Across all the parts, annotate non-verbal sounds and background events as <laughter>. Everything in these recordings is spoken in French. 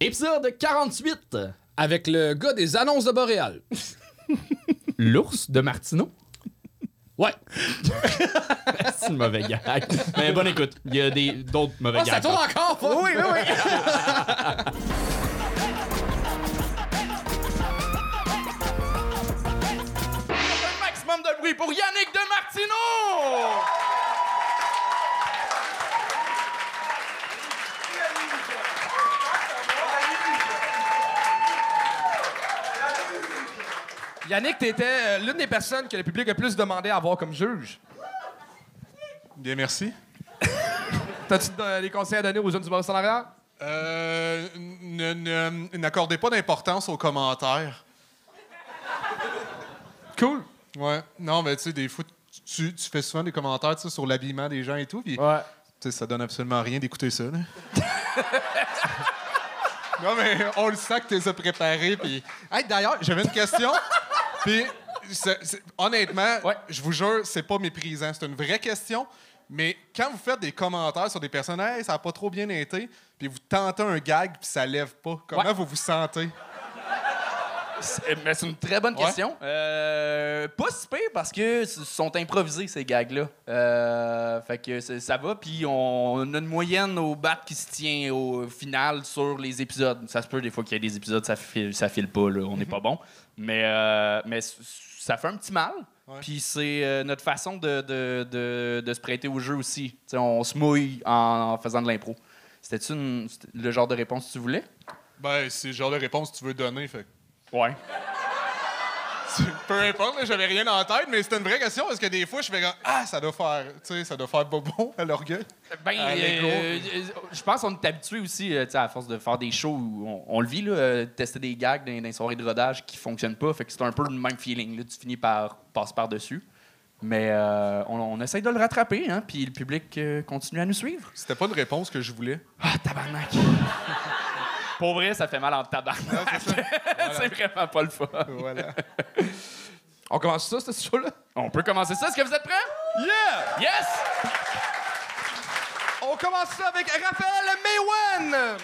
Épisode 48. Avec le gars des annonces de Boréal. <laughs> L'ours de Martineau. Ouais. <laughs> C'est une mauvaise gag. Mais bonne écoute, il y a des, d'autres mauvais Oh, ça gags. tourne encore! faut- Oui, oui, oui. <laughs> Un maximum de bruit pour Yannick de Martineau! Yannick, t'étais euh, l'une des personnes que le public a plus demandé à avoir comme juge. Bien, merci. T'as-tu des conseils à donner aux jeunes du en arrière? Euh, N'accordez pas d'importance aux commentaires. Cool. Ouais. Non, mais tu sais, des fois, tu, tu fais souvent des commentaires tu sur l'habillement des gens et tout, puis Ouais. tu sais, ça donne absolument rien d'écouter ça. là. <laughs> non, mais on le sent que tu les as préparés, puis... Hey, D'ailleurs, j'avais une question, puis honnêtement, Ouais. je vous jure, c'est pas méprisant, c'est une vraie question. Mais quand vous faites des commentaires sur des personnes, hey, ça a pas trop bien été, puis vous tentez un gag, puis ça lève pas, comment Ouais. vous vous sentez? C'est mais c'est une très bonne Ouais. question. Euh, pas si pire parce que ce sont improvisés ces gags-là. Euh, fait que ça va, puis on a une moyenne au bat qui se tient au final sur les épisodes. Ça se peut des fois qu'il y a des épisodes ça file, ça file pas, là, on n'est pas bon. Mais, euh, mais ça fait un petit mal. Ouais. Puis c'est euh, notre façon de, de, de, de se prêter au jeu aussi. T'sais, on se mouille en, en faisant de l'impro. C'était-tu le genre de réponse que tu voulais? Ben, c'est le genre de réponse que tu veux donner, fait Ouais. Peu importe, j'avais rien en tête, mais c'était une vraie question parce que des fois, je fais comme Ah, ça doit faire, tu sais, ça doit faire bonbon à l'orgueil. Ben, À euh, euh, je pense qu'on est habitué aussi, euh, tu sais, à force de faire des shows où on, on le vit, là, tester des gags dans, dans les soirées de rodage qui fonctionnent pas. Fait que c'est un peu le même feeling. Là, tu finis par passer par-dessus. Mais euh, on, on essaye de le rattraper, hein, puis le public euh, continue à nous suivre. C'était pas une réponse que je voulais. Ah, tabarnak! Pour vrai, ça fait mal en tabarnak. c'est <laughs> vraiment pas le fun. Voilà. On commence ça, ce show-là? On peut commencer ça. Est-ce que vous êtes prêts? Yeah! Yes! On commence ça avec Raphaël Maywen!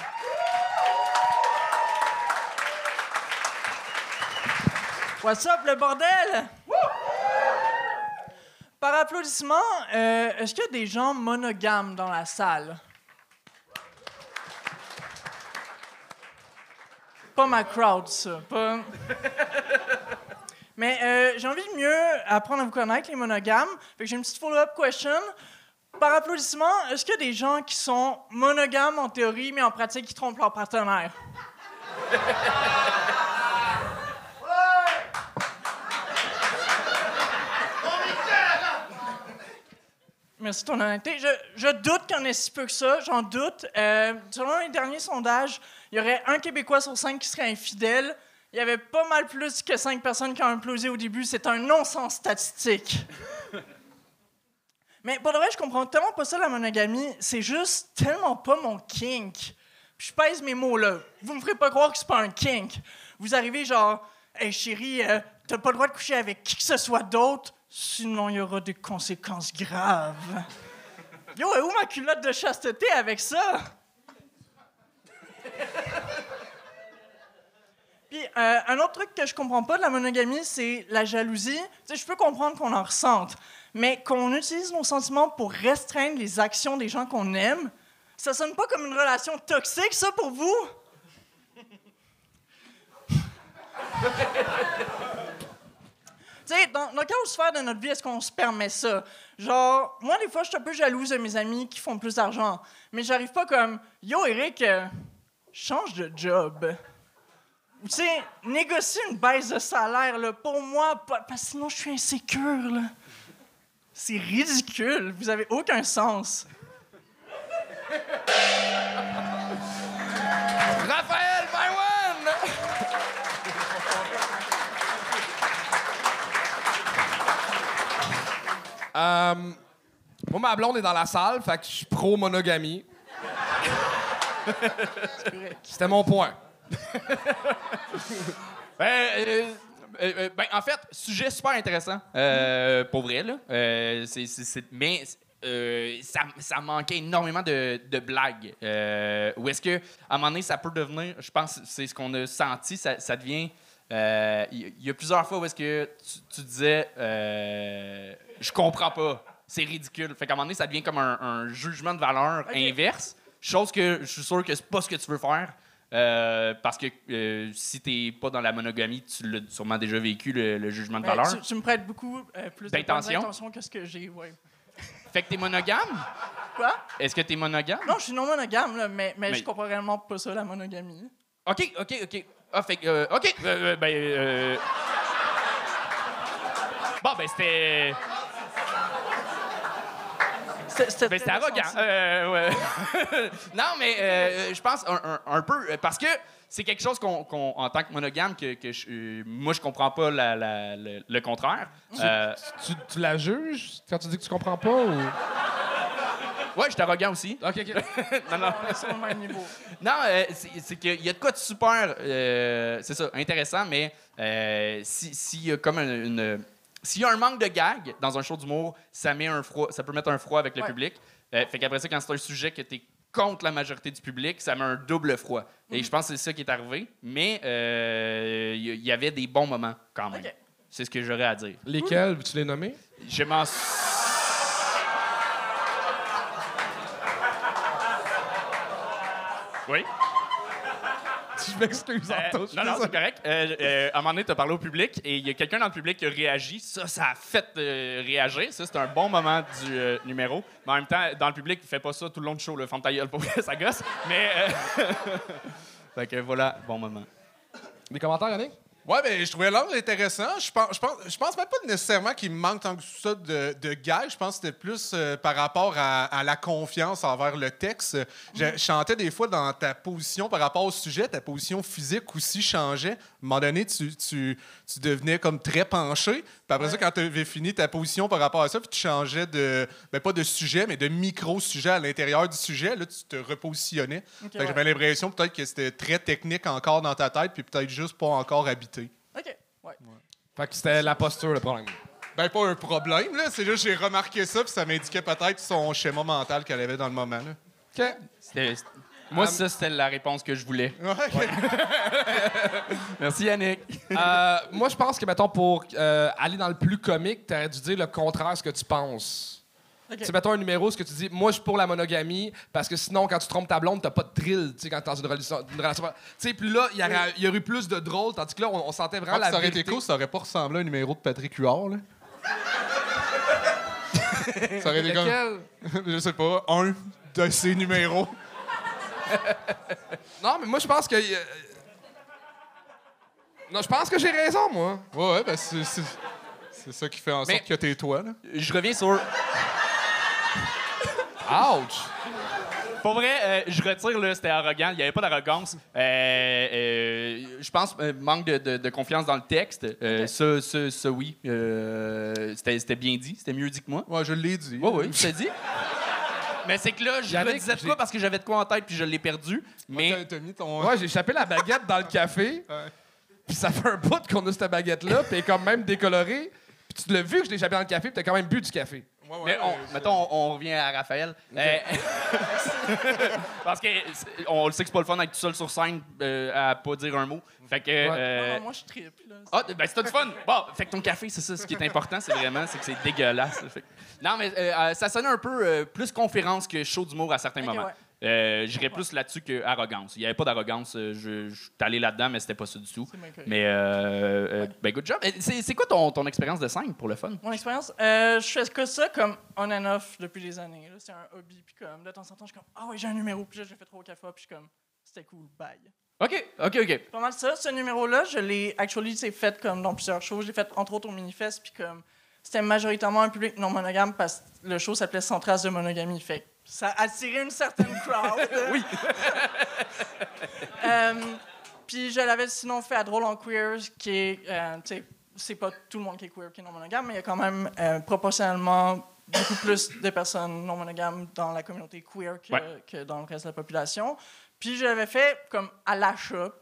What's up, le bordel? Par applaudissement, euh, est-ce qu'il y a des gens monogames dans la salle? Pas ma crowd, ça. Pas... <laughs> Mais euh, j'ai envie de mieux apprendre à vous connaître, les monogames. J'ai une petite follow-up question. Par applaudissement, est-ce qu'il y a des gens qui sont monogames en théorie, mais en pratique, qui trompent leur partenaire? <laughs> Merci de ton honnêteté. Je, je doute qu'il y en ait si peu que ça, j'en doute. Euh, selon les derniers sondages, il y aurait un Québécois sur cinq qui serait infidèle. Il y avait pas mal plus que cinq personnes qui ont implosé au début. C'est un non-sens statistique. Mais pour de vrai, je comprends tellement pas ça, la monogamie. C'est juste tellement pas mon kink. Puis je pèse mes mots là. Vous me ferez pas croire que c'est pas un kink. Vous arrivez genre, hey chérie, euh, t'as pas le droit de coucher avec qui que ce soit d'autre, sinon il y aura des conséquences graves. Yo, et où ma culotte de chasteté avec ça? Puis euh, un autre truc que je comprends pas de la monogamie, c'est la jalousie. Tu sais, je peux comprendre qu'on en ressente, mais qu'on utilise nos sentiments pour restreindre les actions des gens qu'on aime, ça sonne pas comme une relation toxique, ça, pour vous? Tu sais, dans, dans quelle sphère de notre vie est-ce qu'on se permet ça? Genre, moi, des fois, je suis un peu jalouse de mes amis qui font plus d'argent. Mais j'arrive pas comme, yo, Eric, euh, change de job. Tu sais, négocie une baisse de salaire, là, pour moi, parce que sinon, je suis insécure, là. C'est ridicule. Vous avez aucun sens. Raphaël Maywen! Euh, moi, ma blonde est dans la salle, fait que je suis pro-monogamie. C'était mon point. <laughs> Ben, euh, euh, ben, en fait, sujet super intéressant. Euh, pour vrai, là. Euh, mais ça, manquait énormément de, blagues. Ou est-ce que à un moment donné, ça peut devenir, je pense c'est ce qu'on a senti, ça devient. Euh, Il y, a plusieurs fois où est-ce que tu, tu disais euh, Je comprends pas, c'est ridicule. Fait qu'à un moment donné, ça devient comme un, un jugement de valeur inverse. Chose que je suis sûr que c'est pas ce que tu veux faire. Euh, parce que euh, si t'es pas dans la monogamie, tu l'as sûrement déjà vécu, le, le jugement de Ben, valeur. tu, tu me prêtes beaucoup euh, plus D'intention? que ce que j'ai, ouais. Fait que t'es monogame? Quoi? Est-ce que t'es monogame? Non, je suis non monogame, là, mais, mais, Mais- je comprends réellement pas ça, la monogamie. OK, OK, OK. Ah, fait que, euh, OK. euh, euh, ben, euh... Bon, ben, c'était. C'était Ben, arrogant. Euh, ouais. <laughs> non, mais euh, je pense un, un- un peu. Parce que c'est quelque chose qu'on, en tant que monogame, que, que je- euh, moi, je comprends pas la- la- le, le contraire. Euh, Tu, tu la juges? Quand tu dis que tu comprends pas ou? Ouais, je suis arrogant aussi. Ok, ok. <laughs> Non, non. On est sur le même niveau. Non, euh, c'est qu'il y a de quoi de super, euh, c'est ça, intéressant, mais euh, si- s'il y a comme une, une- s'il y a un manque de gag dans un show d'humour, ça met un froid, ça peut mettre un froid avec le Ouais. public. Euh, fait qu'après ça, quand c'est un sujet que tu es contre la majorité du public, ça met un double froid. Mm. Et je pense que c'est ça qui est arrivé, mais euh, il y, avait des bons moments quand même. C'est ce que j'aurais à dire. Lesquels, veux-tu les nommer? Je m'en Oui. Je m'excuse, Euh, non, non, c'est correct. Euh, euh, à un moment donné, tu as parlé au public et il y a quelqu'un dans le public qui a réagi. Ça, ça a fait euh, réagir. Ça, c'est un bon moment du euh, numéro. Mais en même temps, dans le public, il fait pas ça tout le long du show, le femme ta gueule, pour ça gosse. Mais. euh, <laughs> fait que voilà, bon moment. Des commentaires, Yannick? Ouais, ben, je trouvais l'angle intéressant. Je pense, je pense, je pense même pas nécessairement qu'il me manque tant que ça de, de gags. Je pense que c'était plus euh, par rapport à, à la confiance envers le texte. Je, je sentais des fois dans ta position par rapport au sujet, ta position physique aussi changeait. À un moment donné, tu, tu, tu devenais comme très penché. Puis après ça, quand tu avais fini ta position par rapport à ça, puis tu changeais de, ben, pas de sujet, mais de micro-sujet à l'intérieur du sujet, là, tu te repositionnais. Ok, Fait que ouais. J'avais l'impression peut-être que c'était très technique encore dans ta tête, puis peut-être juste pas encore habité. Ouais. Fait que c'était la posture, le problème. Ben, pas un problème, là. C'est juste que j'ai remarqué ça, puis ça m'indiquait peut-être son schéma mental qu'elle avait dans le moment, là. OK. C'était- c'était- Moi, ça, c'était la réponse que je voulais. Ouais. <laughs> Merci, Yannick. Euh, moi, je pense que, mettons, pour euh, aller dans le plus comique, t'aurais dû dire le contraire de ce que tu penses. OK. Tu mettons un numéro, ce que tu dis, moi, je suis pour la monogamie, parce que sinon, quand tu trompes ta blonde, t'as pas de thrill, tu sais, quand t'es dans une relation. une relation- Tu sais, puis là, il y, aurait- il y aurait eu plus de drôle, tandis que là, on, on sentait vraiment Ah, la ça aurait été cool, ça aurait pas ressemblé à un numéro de Patrick Huard, là. <laughs> ça aurait été comme, <laughs> je sais pas, un de ces numéros. <laughs> Non, mais moi, je pense que. euh, Non, je pense que j'ai raison, moi. Ouais, ouais, ben, c'est, c'est, c'est ça qui fait en sorte Mais- que t'es toi, là. Je reviens sur. Ouch! Pour vrai, euh, je retire, là, c'était arrogant. Il n'y avait pas d'arrogance. Euh, euh, je pense euh, manque de, de- de confiance dans le texte. Euh, ça, ça, ça, oui. Euh, c'était c'était bien dit. C'était mieux dit que moi. Ouais, je l'ai dit. Oui, oui, je t'ai dit. Mais c'est que là, je Yannick, redisais de quoi? Parce que j'avais de quoi en tête puis je l'ai perdu. Mais T'as, t'as mis ton... Ouais, j'ai échappé la baguette dans le café, puis ça fait un bout qu'on a cette baguette-là, puis elle est quand même décolorée. Puis tu l'as vu que je l'ai échappé dans le café, puis t'as quand même bu du café. Ouais, ouais, Mais on, ouais, mettons, on, on revient à Raphaël. Euh, <laughs> parce que on le sait que c'est pas le fun d'être tout seul sur scène euh, à pas dire un mot. Fait que. euh, Non, moi, je triple. Là. Ah, ben c'est du fun. Bon, fait que ton café, c'est ça, ce qui est important, c'est vraiment, c'est que c'est dégueulasse. Fait Non, mais euh, euh, ça sonnait un peu euh, plus conférence que show d'humour à certains moments. ouais. Euh, J'irais plus là-dessus que arrogance. Il n'y avait pas d'arrogance. euh, Je, je suis allé là-dedans, mais c'était pas ça du tout. Mais, euh, euh, ben, good job. C'est quoi ton, ton expérience de scène pour le fun? Mon expérience, euh, je fais que ça comme on and off depuis des années. C'est un hobby, puis comme de temps en temps, je suis comme ah ouais j'ai un numéro, puis là j'ai fait trois cafés, puis je suis comme c'était cool, bye. OK, OK, OK. Pas mal ça. Ce numéro-là, je l'ai actually fait comme dans plusieurs shows. Je l'ai fait entre autres au Minifest, puis comme c'était majoritairement un public non monogame parce que le show s'appelait Sans trace de monogamie. Fait ça a attiré une certaine crowd. <laughs> oui. <laughs> puis je l'avais sinon fait à Drôle en Queer, qui est, euh, tu sais, c'est pas tout le monde qui est queer qui est non monogame, mais il y a quand même euh, proportionnellement beaucoup plus de personnes non monogames dans la communauté queer que, Ouais. que dans le reste de la population. Puis je l'avais fait comme à la shop,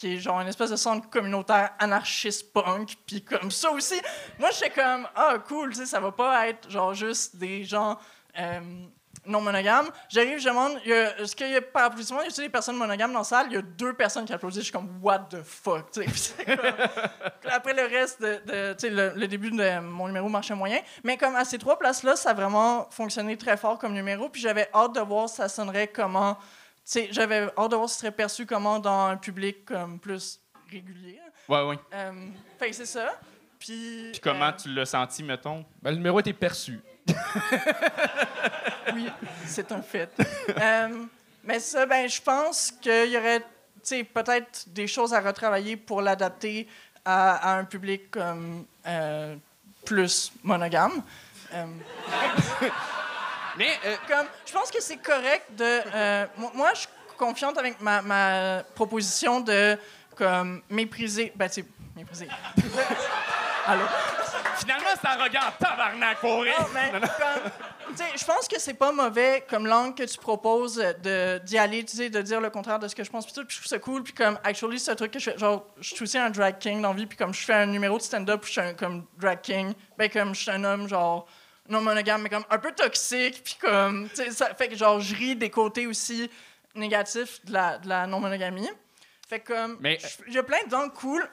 qui est genre une espèce de centre communautaire anarchiste punk. Puis comme ça aussi, moi j'étais comme ah cool, tu sais, ça va pas être genre juste des gens euh, non monogames. J'arrive, je demande, est-ce qu'il y a par applaudissement, y a des personnes monogames dans la salle? Il y a deux personnes qui applaudissent. Je suis comme, what the fuck? tu sais. <laughs> Après le reste, de, tu sais, le, le début de mon numéro marchait moyen. Mais comme à ces trois places-là, ça a vraiment fonctionné très fort comme numéro. Puis j'avais hâte de voir ça sonnerait comment. Tu sais, j'avais hâte de voir si ce serait perçu comment dans un public comme plus régulier. Ouais, ouais. Euh, fait que c'est ça. Puis. Puis comment euh, tu l'as senti, mettons? Ben, le numéro était perçu. <laughs> Oui, c'est un fait. <laughs> Euh, mais ça, ben, je pense qu'il y aurait, tu sais, peut-être des choses à retravailler pour l'adapter à, à un public comme euh, plus monogame. <laughs> Mais, euh, comme, je pense que c'est correct de. euh, mo- moi, je suis confiante avec ma, ma proposition de comme mépriser. Ben, tu mépriser. <laughs> Allô? finalement, c'est arrogant, tabarnak, pour vrai. Non, mais comme, tu sais, je pense que c'est pas mauvais comme langue que tu proposes de d'y aller, tu sais, de dire le contraire de ce que je pense puis tout, puis je trouve ça cool puis comme actually c'est un truc que je fais genre je suis aussi un drag king dans la vie puis comme je fais un numéro de stand-up, je suis un comme drag king, ben comme je suis un homme genre non monogame mais comme un peu toxique puis comme tu sais ça fait que genre je ris des côtés aussi négatifs de la, de la non monogamie. Fait que comme Mais- je- il y a plein d'angles cool.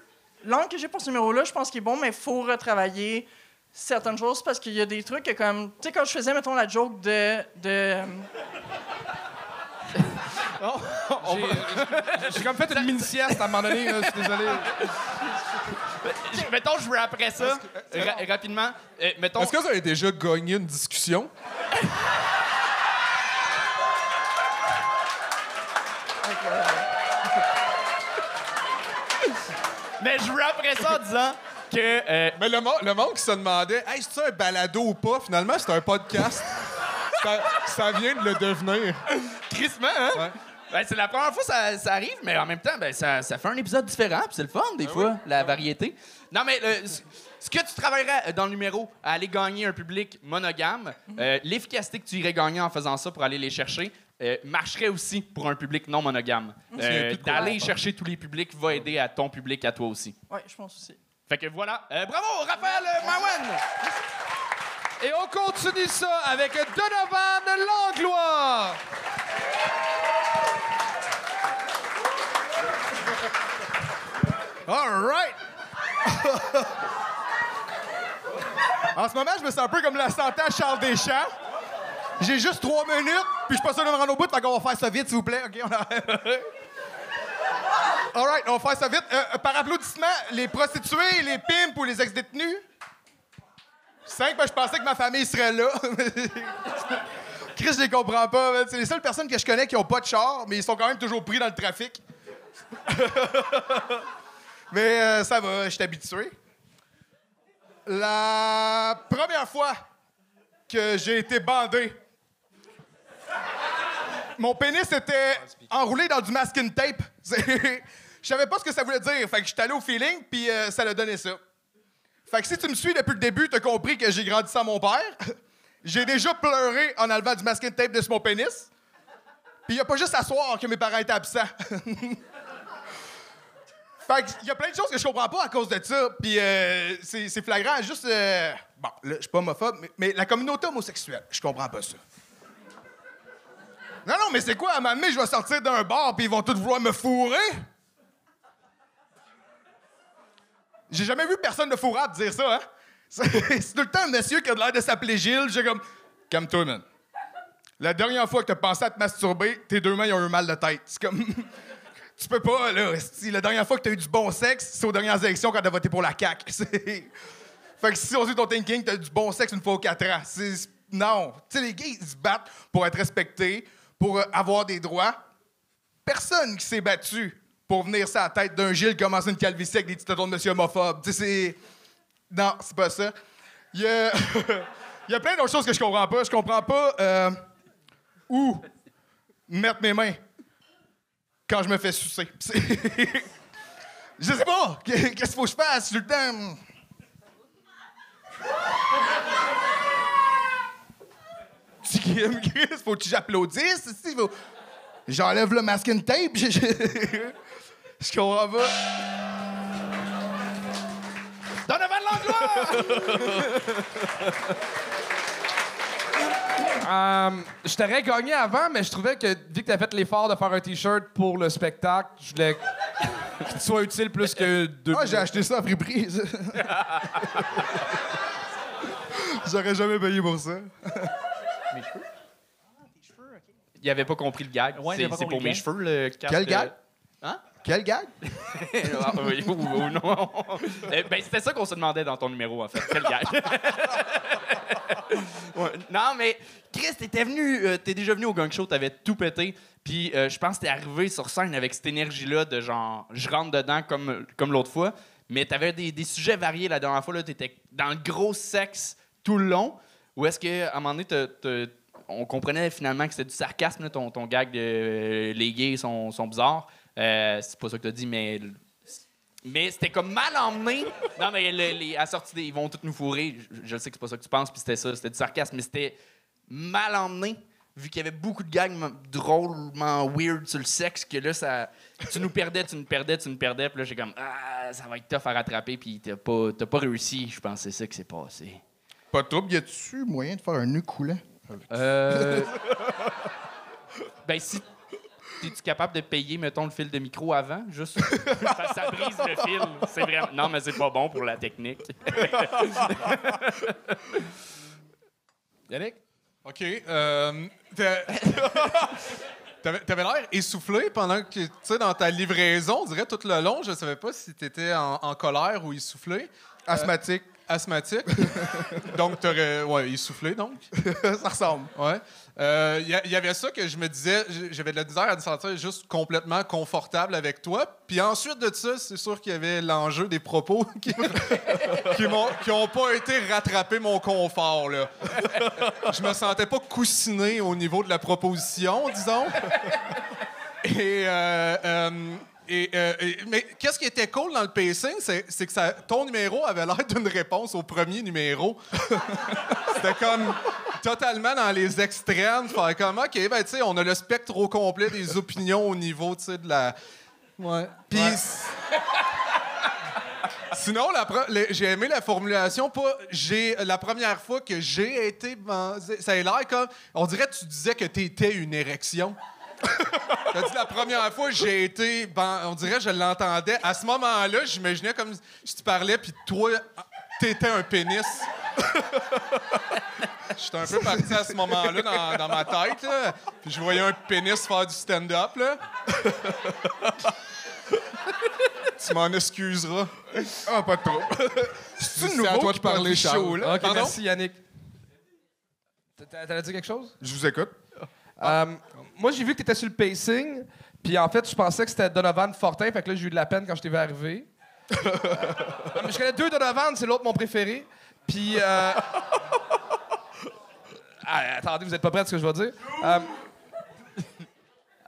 L'angle que j'ai pour ce numéro-là, je pense qu'il est bon, mais il faut retravailler certaines choses parce qu'il y a des trucs que comme tu sais quand je faisais mettons la joke de de <laughs> euh, J'ai j'ai comme fait une mini-sieste à un moment donné, là, je suis désolé. <laughs> Mettons, je veux après ça, ra- rapidement. euh, mettons, Est-ce que vous avez déjà gagné une discussion? mais je veux après ça en disant que. euh, Mais le, mo- le monde qui se demandait, hey, c'est un balado ou pas? Finalement, c'est un podcast. ça, ça vient de le devenir. crissement, hein? Ouais. Ben, c'est la première fois que ça, ça arrive, mais en même temps, ben, ça, ça fait un épisode différent, puis c'est le fun, des fois, la variété. Non, mais le- ce- que tu travaillerais dans le numéro, à aller gagner un public monogame, euh, l'efficacité que tu irais gagner en faisant ça pour aller les chercher, euh, marcherait aussi pour un public non monogame. souviens Euh, D'aller chercher tous les publics va aider à ton public, à toi aussi. ouais, je pense aussi. Fait que voilà. Euh, bravo, Raphaël euh, Mawan! Et on continue ça avec Donovan Langlois. All right! en ce moment, je me sens un peu comme la santé à Charles Deschamps. J'ai juste trois minutes, puis je suis pas sûr de me rendre au bout, fait qu'on va faire ça vite, s'il vous plaît. OK, on arrête. All right, on va faire ça vite. Euh, par applaudissement, les prostituées, les pimps ou les ex-détenus? Cinq, ben, je pensais que ma famille serait là. <laughs> Chris, je les comprends pas. C'est les seules personnes que je connais qui ont pas de char, mais ils sont quand même toujours pris dans le trafic. <laughs> Mais euh, ça va, je suis habitué. La première fois que j'ai été bandé, mon pénis était enroulé dans du masking tape. <laughs> Je savais pas ce que ça voulait dire. Fait que j'étais allé au feeling, puis euh, ça l'a donné ça. Fait que si tu me suis depuis le début, t'as compris que j'ai grandi sans mon père. J'ai déjà pleuré en enlevant du masking tape de mon pénis. Puis il a pas juste à soir que mes parents étaient absents. <laughs> Fait qu'il y a plein de choses que je comprends pas à cause de ça. Puis euh, c'est flagrant. Juste. euh, bon, là, je suis pas homophobe, mais, la communauté homosexuelle, je comprends pas ça. Non, non, mais c'est quoi? À donné, je vais sortir d'un bar puis ils vont tous vouloir me fourrer? J'ai jamais vu personne de fourrable dire ça, hein? C'est tout le temps un monsieur qui a l'air de s'appeler Gilles. J'ai comme. Calme-toi, man. La dernière fois que t'as pensé à te masturber, tes deux mains ont eu mal de tête. C'est comme. <laughs> Tu peux pas, là. La dernière fois que t'as eu du bon sexe, c'est aux dernières élections quand t'as voté pour la CAQ. <laughs> Fait que si on dit ton thinking, t'as eu du bon sexe une fois aux quatre ans. Non. Tu sais, les gays, ils se battent pour être respectés, pour euh, avoir des droits. Personne qui s'est battu pour venir sur la tête d'un Gilles commencer une calvitie avec des petits de monsieur homophobe. Tu sais, c'est... Non, c'est pas ça. <laughs> Il y a... Plein d'autres choses que je comprends pas. Je comprends pas euh, où mettre mes mains quand je me fais sucer. <laughs> Je sais pas. <laughs> Qu'est-ce qu'il faut que je fasse? J'ai le temps. Tu Chris, faut que j'applaudisse? J'enlève le masking tape. Je, comprends pas. Donovan Langlois! <laughs> Euh, je t'aurais gagné avant, mais je trouvais que, vu que t'as fait l'effort de faire un T-shirt pour le spectacle, je voulais que tu sois utile plus que deux. Ah, j'ai acheté ça à Friperie. ça. <laughs> J'aurais jamais payé pour ça. Il avait pas compris le gag. Ouais, c'est avait pas c'est compris pour le mes gag. cheveux, le casque. Quel gag? Hein? Quel gag? <laughs> Ah, oui, ou, ou non. <laughs> Eh, ben, c'était ça qu'on se demandait dans ton numéro, en fait. Quel gag? <laughs> Ouais, Non, mais Chris, t'étais venu, euh, t'es déjà venu au gang show, t'avais tout pété. Puis euh, je pense que t'es arrivé sur scène avec cette énergie-là de genre, je rentre dedans comme, comme l'autre fois. Mais t'avais des, des sujets variés la dernière fois, là, t'étais dans le gros sexe tout le long. Ou est-ce qu'à un moment donné, on comprenait finalement que c'était du sarcasme, là, ton, ton gag de euh, les gays sont, sont bizarres. Euh, c'est pas ça que t'as dit, mais mais c'était comme mal emmené. Non, mais le- les, à la sortie, des- ils vont tous nous fourrer. Je, je sais que c'est pas ça que tu penses, puis c'était ça, c'était du sarcasme, mais c'était mal emmené, vu qu'il y avait beaucoup de gags drôlement weird sur le sexe, que là, ça, tu nous perdais, tu nous perdais, tu nous perdais, puis là, j'ai comme, ah, ça va être tough à rattraper, puis t'as pas, pas réussi. Je pense que c'est ça qui s'est passé. Pas de trouble. Y a-tu moyen de faire un nœud coulant? Euh. <laughs> ben, si. Es-tu capable de payer, mettons, le fil de micro avant? Juste? <laughs> Parce que ça brise le fil. C'est vraiment. Non, mais c'est pas bon pour la technique. <laughs> Yannick? OK. euh, t'a- <laughs> T'avais t'avais l'air essoufflé pendant que, tu sais, dans ta livraison, on dirait tout le long, je savais pas si t'étais en, en colère ou essoufflé. Asthmatique. Asthmatique. <laughs> donc, t'aurais. Ouais, essoufflé, donc. <laughs> ça ressemble. Ouais. Euh, Il y, il y avait ça que je me disais, j'avais de la misère à me sentir juste complètement confortable avec toi. Puis ensuite de ça, c'est sûr qu'il y avait l'enjeu des propos <laughs> qui, qui m'ont qui ont pas été rattraper mon confort. Là. Je me sentais pas coussiné au niveau de la proposition, disons. Et, euh, euh, et, euh, et- mais qu'est-ce qui était cool dans le pacing, c'est que ça, ton numéro avait l'air d'une réponse au premier numéro. <laughs> C'était comme totalement dans les extrêmes. Faire comme, OK, ben, tu sais, on a le spectre au complet des opinions au niveau, tu sais, de la. Ouais. Puis. Sinon, j'ai aimé la formulation. Pas j'ai la première fois que j'ai été. ben, ça a l'air comme. On dirait que tu disais que t'étais une érection. <laughs> T'as dit la première fois j'ai été. Ben, on dirait que je l'entendais. À ce moment-là, j'imaginais comme si tu parlais, puis toi, t'étais un pénis. <laughs> J'étais un peu parti à ce moment-là dans, dans ma tête, là. Puis je voyais un pénis faire du stand-up, là. <laughs> tu m'en excuseras. Ah, pas de trouble. C'est nouveau à toi qui de parler, Charles. show, là? OK, Pardon? merci, Yannick. T'a- T'allais dire quelque chose? Je vous écoute. Euh, moi, j'ai vu que tu étais sur le pacing, puis en fait, je pensais que c'était Donovan Fortin, fait que là, j'ai eu de la peine quand je t'ai vu arriver. <laughs> Mais je connais deux Donovan, c'est l'autre mon préféré. Puis. euh, <laughs> ah, attendez, vous êtes pas prêts à ce que je vais dire? Euh,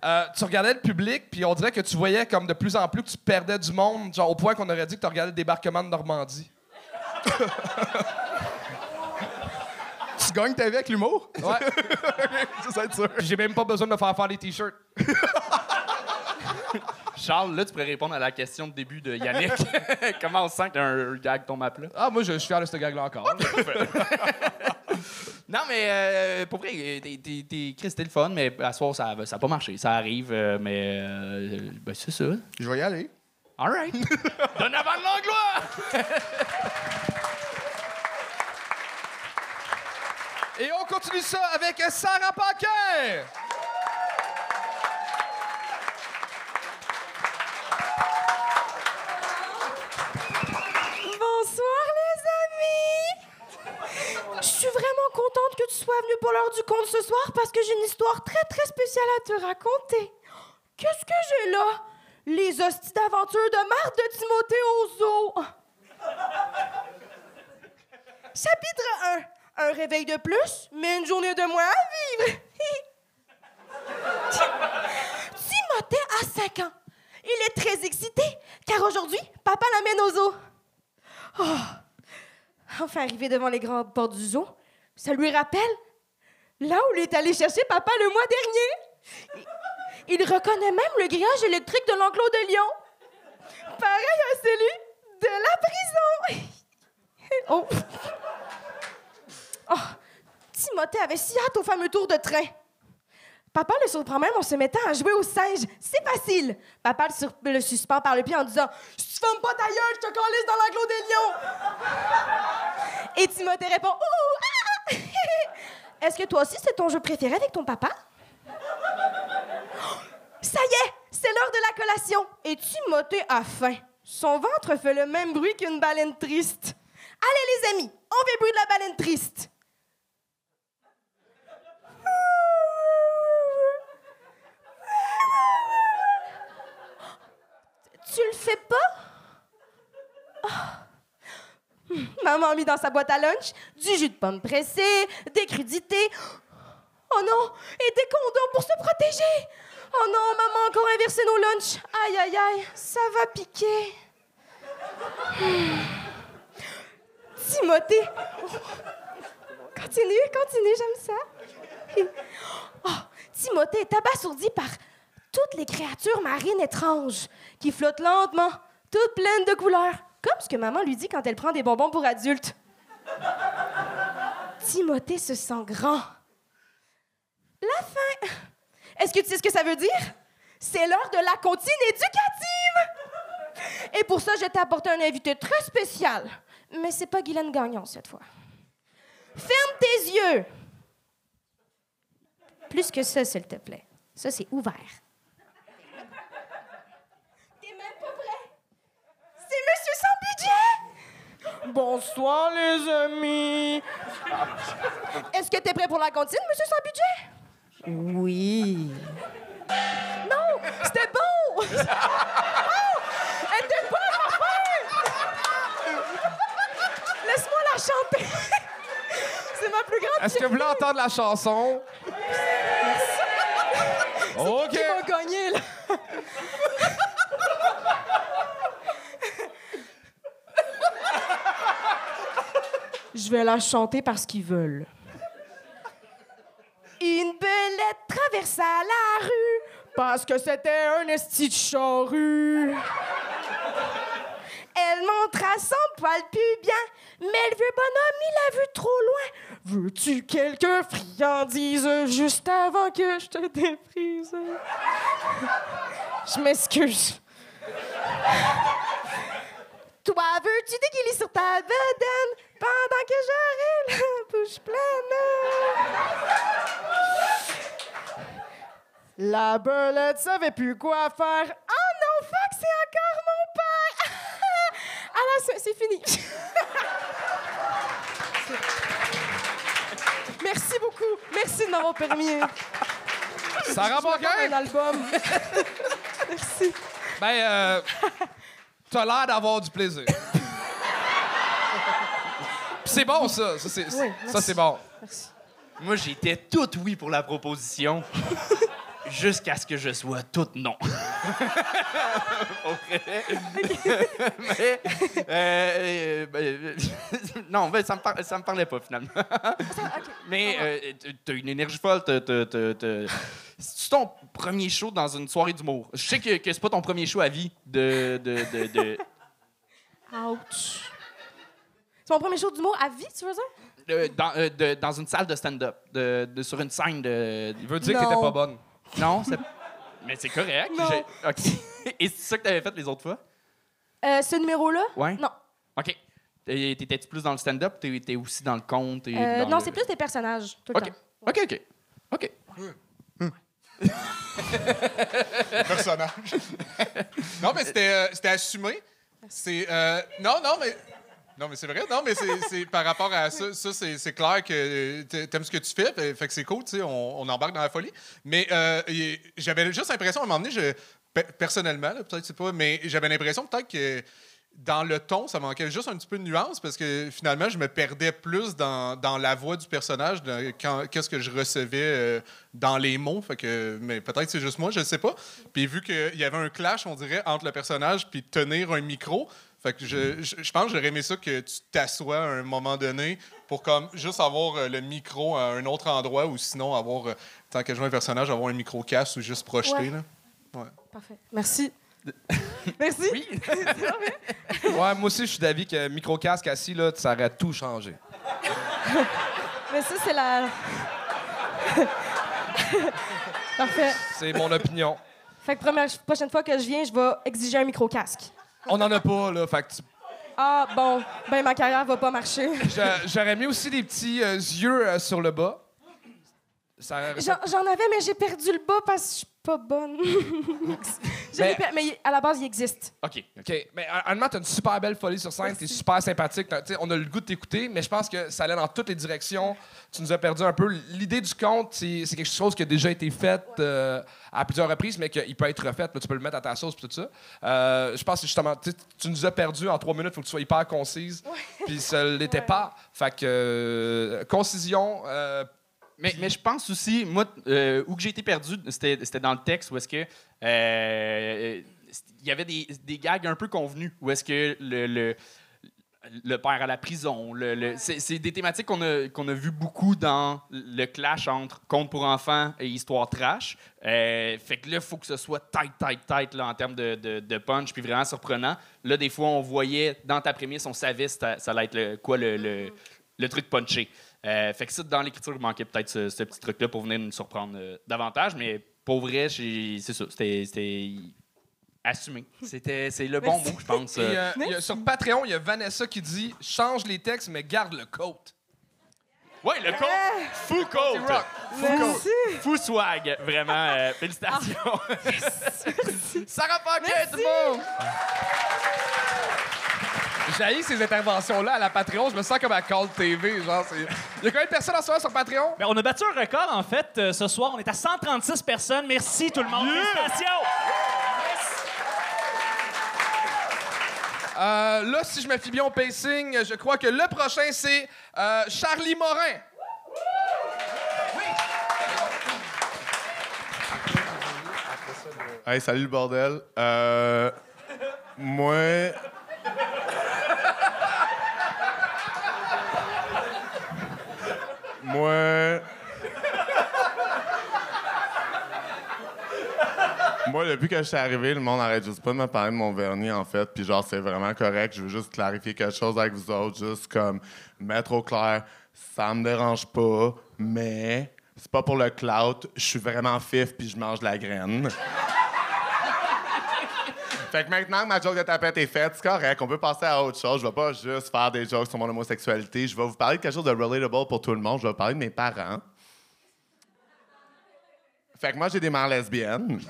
euh, tu regardais le public, puis on dirait que tu voyais comme de plus en plus que tu perdais du monde, genre au point qu'on aurait dit que tu regardais le débarquement de Normandie. <laughs> Tu gagnes ta vie avec l'humour? Ouais. <laughs> Ça, ça sûr. J'ai même pas besoin de me faire faire les t-shirts. <laughs> Charles, là, tu pourrais répondre à la question de début de Yannick. <laughs> Comment on sent qu'un gag tombe à plat? Ah, moi, je, je suis fier de ce gag-là encore. Non, mais euh, pour vrai, t'es, t'es, c'était le fun, mais à soir, ça n'a pas marché. Ça arrive, euh, mais euh, ben, c'est ça. Je vais y aller. All right. Donne avant de l'anglois! Et on continue ça avec Sarah Paquin! Bonsoir les amis! Je suis vraiment contente que tu sois venu pour l'heure du conte ce soir parce que j'ai une histoire très très spéciale à te raconter. Qu'est-ce que j'ai là? Les hosties d'aventures de Marthe de Timothée Ozo. Chapitre 1. Un réveil de plus, mais une journée de moins à vivre. Timothée a 5 ans. Il est très excité car aujourd'hui, papa l'amène au zoo. Oh. Enfin arrivé devant les grandes portes du zoo, ça lui rappelle là où il est allé chercher papa le mois dernier. Il, il reconnaît même le grillage électrique de l'enclos de Lyon. Pareil à celui de la prison. <laughs> Oh. Oh. Timothée avait si hâte au fameux tour de train. Papa le surprend même en se mettant à jouer au singe. C'est facile. Papa le, suspend par le pied en disant Si tu fermes pas ta gueule, je te calisse dans l'enclos des lions. Et Timothée répond Ouh, ah! <laughs> Est-ce que toi aussi c'est ton jeu préféré avec ton papa Ça y est, c'est l'heure de la collation. Et Timothée a faim. Son ventre fait le même bruit qu'une baleine triste. Allez les amis, on fait bruit de la baleine triste. Tu le fais pas? Hmm, Maman a mis dans sa boîte à lunch du jus de pomme pressé, des crudités. Oh non! Et des condoms pour se protéger! Oh non, maman a encore inversé nos lunchs. Aïe, aïe, aïe, ça va piquer. <sighs> Timothée. Oh. Continue, continue, j'aime ça. Oh, Timothée est abasourdi par toutes les créatures marines étranges qui flottent lentement, toutes pleines de couleurs, comme ce que maman lui dit quand elle prend des bonbons pour adultes. <laughs> Timothée se sent grand. La fin. Est-ce que tu sais ce que ça veut dire? C'est l'heure de la comptine éducative! Et pour ça, je t'ai apporté un invité très spécial. Mais c'est pas Guylaine Gagnon cette fois. Ferme tes yeux! Plus que ça, s'il te plaît. Ça, c'est ouvert. T'es même pas prêt? C'est Monsieur sans budget! Bonsoir, les amis! Est-ce que t'es prêt pour la cantine, Monsieur sans budget? Oui. Non, c'était bon! Oh! Elle était bonne, ma fin! Laisse-moi la chanter! C'est ma plus grande Est-ce que vous voulez entendre la chanson? OK. Qui m'a gagné, là? Je vais la chanter parce qu'ils veulent. Une belette traversa la rue parce que c'était un esti de charrue. Elle montra son poil pubien, mais le vieux bonhomme, il a vu trop loin. Veux-tu quelques friandises juste avant que je te déprise? Je m'excuse. Toi, veux-tu déguiler sur ta bedaine? Pendant que j'aurai <laughs> la bouche pleine? La belette savait plus quoi faire. Oh non, fuck, c'est encore mon père! <laughs> Alors, c'est fini. <laughs> Merci beaucoup. Merci de m'avoir permis. Vais faire Bonquin? un album. Merci. Ben, euh, t'as l'air d'avoir du plaisir. C'est bon, ça. Ça, c'est, Oui, ça, merci. bon. Moi, j'étais tout oui pour la proposition. <laughs> Jusqu'à ce que je sois toute non. <laughs> Mais, euh, euh, ben, non, ben, ça me, par- ça me parlait pas finalement. Mais euh, t'as une énergie folle. C'est ton premier show dans une soirée d'humour? Je sais que, que c'est pas ton premier show à vie de. de, de, de- <laughs> Ouch. C'est mon premier show d'humour à vie, tu veux dire? dans, euh, de- dans une salle de stand-up, de, de- sur une scène de. Il veut dire que Non. t'étais pas bonne. Non, c'est. Mais c'est correct. Non. j'ai- OK. <laughs> Et c'est ça que t'avais fait les autres fois? Euh, ce numéro-là? Ouais. Non. OK. T'étais-tu plus dans le stand-up? T'es t'es aussi dans le conte? Euh, dans non, le- c'est plus des personnages, tout le OK. temps. OK, OK. OK. <laughs> personnage. non, mais c'était euh, c'était assumé. C'est euh, non, non, mais non, mais c'est vrai. Non, mais c'est- par rapport à ça. Ça, c'est clair que euh, t'a- t'aimes ce que tu fais. Fait, que c'est cool, tu sais. On, embarque dans la folie. Mais euh, j'avais juste l'impression à un moment donné, personnellement, peut-être c'est pas, mais j'avais l'impression peut-être que dans le ton, ça manquait juste un petit peu de nuance parce que finalement, je me perdais plus dans, la voix du personnage, qu'est-ce que je recevais euh, dans les mots. Fait que, mais peut-être c'est juste moi, je ne sais pas. Puis vu qu'il y avait un clash, on dirait, entre le personnage puis tenir un micro, fait que je, je, je pense que j'aurais aimé ça que tu t'assoies à un moment donné pour comme juste avoir euh, le micro à un autre endroit ou sinon avoir, euh, tant que je joue un personnage, avoir un micro casse ou juste projeté. Ouais. Là. Parfait. Merci. <laughs> Merci. Oui. <laughs> Ouais, moi aussi, je suis d'avis que micro-casque assis, là, ça aurait tout changé. <laughs> Mais ça, c'est la. Parfait. C'est mon opinion. Fait que première, prochaine fois que je viens, je vais exiger un micro-casque. On n'en a pas, là. Fait que tu- Ah, bon, ben ma carrière va pas marcher. j'a- J'aurais mis aussi des petits euh, yeux euh, sur le bas. Ça, J'en avais, mais j'ai perdu le bas parce que je suis pas bonne. <laughs> L'ai Mais- per- mais à la base, il existe. OK. OK. Mais honnêtement, t'as une super belle folie sur scène. T'es super sympathique. Tu on a le goût de t'écouter, mais je pense que ça allait dans toutes les directions. Tu nous as perdu un peu. L'idée du conte, c'est quelque chose qui a déjà été fait euh, à plusieurs reprises, mais qu'il peut être refait. Là, tu peux le mettre à ta sauce et tout ça. Euh, je pense que justement, tu tu nous as perdu en trois minutes. faut que tu sois hyper concise. Puis ça l'était Ouais. pas. Fait que euh, concision. Mais, mais je pense aussi, moi, euh, où que j'ai été perdu, c'était dans le texte où est-ce que euh, il y avait des, des gags un peu convenus, où est-ce que le, le, le père à la prison, le, le- c'est des thématiques qu'on a, qu'on a vu beaucoup dans le clash entre conte pour enfants et histoire trash. Euh, fait que là, il faut que ce soit tight, tight, tight là, en termes de, de, de punch, puis vraiment surprenant. Là, des fois, on voyait dans ta prémisse, on savait ça, ça allait être le, quoi le, le, le truc punché. Euh, fait que ça, dans l'écriture, il manquait peut-être ce, ce petit truc-là pour venir nous surprendre euh, davantage, mais pour vrai, c'est ça, c'était assumé. C'était c'est le bon Merci. mot, je pense. et, euh. euh, il y a- sur Patreon, il y a Vanessa qui dit Change les textes, mais garde le coat. Ouais, le code, fou code, rock. Merci. fou swag, vraiment. euh, félicitations. <laughs> Sarah Paquet, tout le monde! J'ai ces interventions-là à la Patreon. Je me sens comme à Call TV. Genre. Il y a combien de personnes en ce moment sur Patreon? Ben, on a battu un record, en fait, euh, ce soir. On est à 136 personnes. Merci, tout le monde. Félicitations! Euh, là, si je me fie bien au pacing, je crois que le prochain, c'est euh, Charlie Morin. Hey, salut le bordel. Euh, moi. Moi. Moi, depuis que je suis arrivé, le monde arrête juste pas de me parler de mon vernis, en fait. Puis genre, c'est vraiment correct. Je veux juste clarifier quelque chose avec vous autres. Juste comme mettre au clair, ça me dérange pas, mais c'est pas pour le clout. Je suis vraiment fif puis je mange la graine. Fait que maintenant que ma joke de tapette est faite, c'est correct. On peut passer à autre chose. Je vais pas juste faire des jokes sur mon homosexualité. Je vais vous parler de quelque chose de relatable pour tout le monde. Je vais vous parler de mes parents. Fait que moi, j'ai des mères lesbiennes.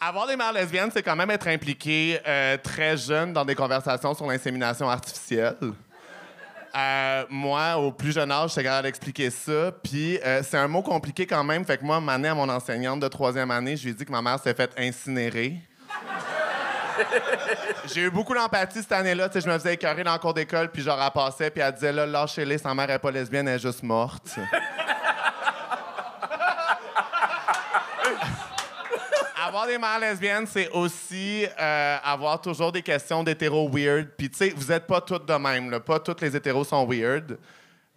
Avoir des mères lesbiennes, c'est quand même être impliqué euh, très jeune dans des conversations sur l'insémination artificielle. Euh, moi, au plus jeune âge, j'étais capable d'expliquer ça. Puis euh, c'est un mot compliqué quand même. Fait que moi, année à mon enseignante de troisième année, je lui ai dit que ma mère s'est faite incinérer. <laughs> J'ai eu beaucoup d'empathie cette année-là. Tu sais, je me faisais écœurer dans le cours d'école, puis genre, elle passait, puis elle disait là, lâchez-les, sa mère est pas lesbienne, elle est juste morte. Avoir des mères lesbiennes, c'est aussi euh, avoir toujours des questions d'hétéros weird. Puis, tu sais, vous êtes pas toutes de même. Pas tous les hétéros sont weird,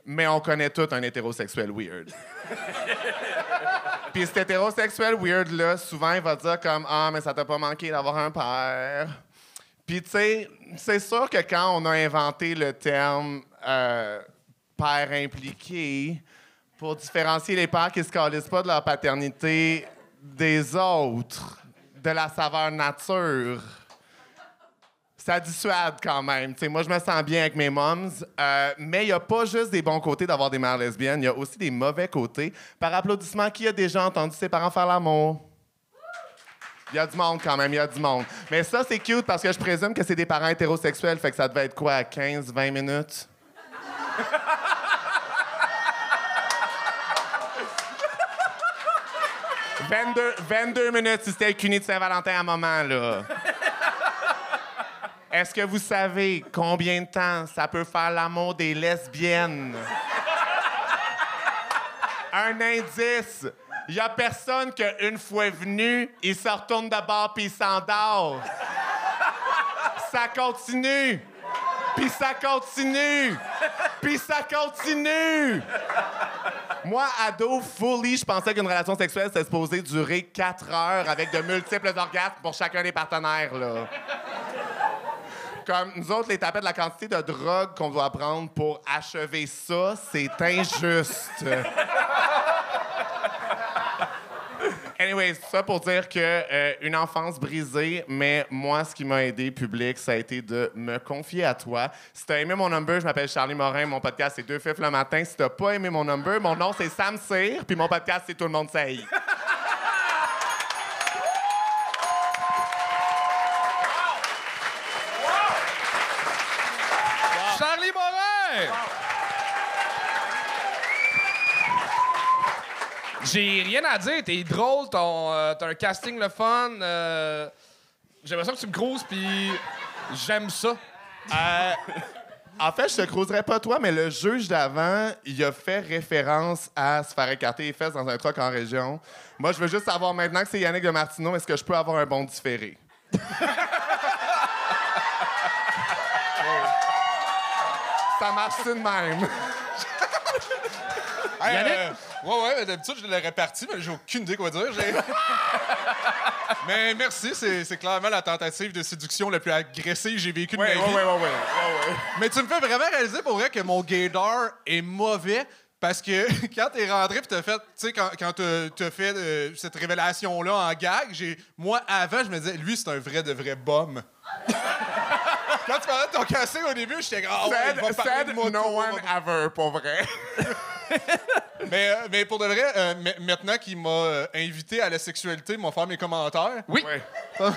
mais on connaît tous un hétérosexuel weird. Puis cet hétérosexuel weird-là, souvent, il va dire comme « Ah, mais ça t'a pas manqué d'avoir un père. » Puis, tu sais, c'est sûr que quand on a inventé le terme euh, père impliqué, pour différencier les pères qui se calissent pas de leur paternité des autres, de la saveur nature, ça dissuade quand même. Tu sais, moi, je me sens bien avec mes moms, euh, mais il n'y a pas juste des bons côtés d'avoir des mères lesbiennes, il y a aussi des mauvais côtés. Par applaudissement, qui a déjà entendu ses parents faire l'amour? Il y a du monde quand même, il y a du monde. Mais ça, c'est cute parce que je présume que c'est des parents hétérosexuels, fait que ça devait être quoi, à 15, 20 minutes? « 22, 22 minutes si c'était le cuny de Saint-Valentin à un moment, là. Est-ce que vous savez combien de temps ça peut faire l'amour des lesbiennes? Un indice. Il y a personne qu'une fois venu, il se retourne de bord puis il s'endort. Ça continue. Puis ça continue. Puis ça continue. Moi, ado, fully, je pensais qu'une relation sexuelle, c'était supposé durer quatre heures avec de multiples orgasmes pour chacun des partenaires, là. Comme nous autres, les tapettes, la quantité de drogue qu'on doit prendre pour achever ça, c'est injuste. Anyway, ça pour dire que euh, une enfance brisée, mais moi, ce qui m'a aidé, public, ça a été de me confier à toi. Si t'as aimé mon number, je m'appelle Charlie Morin, mon podcast c'est Deux Fifs le matin. Si t'as pas aimé mon number, mon nom c'est Sam Cyr, puis mon podcast c'est Tout le monde sait. J'ai rien à dire. T'es drôle, ton, euh, t'as un casting le fun. euh, J'ai l'impression que tu me cruises, puis j'aime ça. Euh, en fait, je te croiserais pas toi, mais le juge d'avant, il a fait référence à se faire écarter les fesses dans un truck en région. Moi, je veux juste savoir maintenant que c'est Yannick de Martineau, est-ce que je peux avoir un bon différé? <laughs> Ça marche tout de même? Hey, Yannick? Ouais, ouais, mais d'habitude, je l'aurais réparti, mais j'ai aucune idée quoi dire. <laughs> Mais merci, c'est clairement la tentative de séduction la plus agressive que j'ai vécue de Ouais, ma ouais, vie. ouais, ouais, ouais, ouais, ouais. Mais tu me fais vraiment réaliser pour vrai que mon gaydar est mauvais parce que <laughs> quand t'es rentré pis t'as fait, tu sais, quand, quand t'as t'as fait euh, cette révélation-là en gag, j'ai, moi, avant, je me disais, lui, c'est un vrai de vrai bum. <laughs> quand tu parlais de ton casting au début, j'étais comme, ah ouais, il va Said, parler de no one ever, pour vrai. <laughs> mais, euh, mais pour de vrai, euh, ma- maintenant qu'il m'a euh, invité à la sexualité, il m'a fait mes commentaires. Oui. Ouais. <laughs>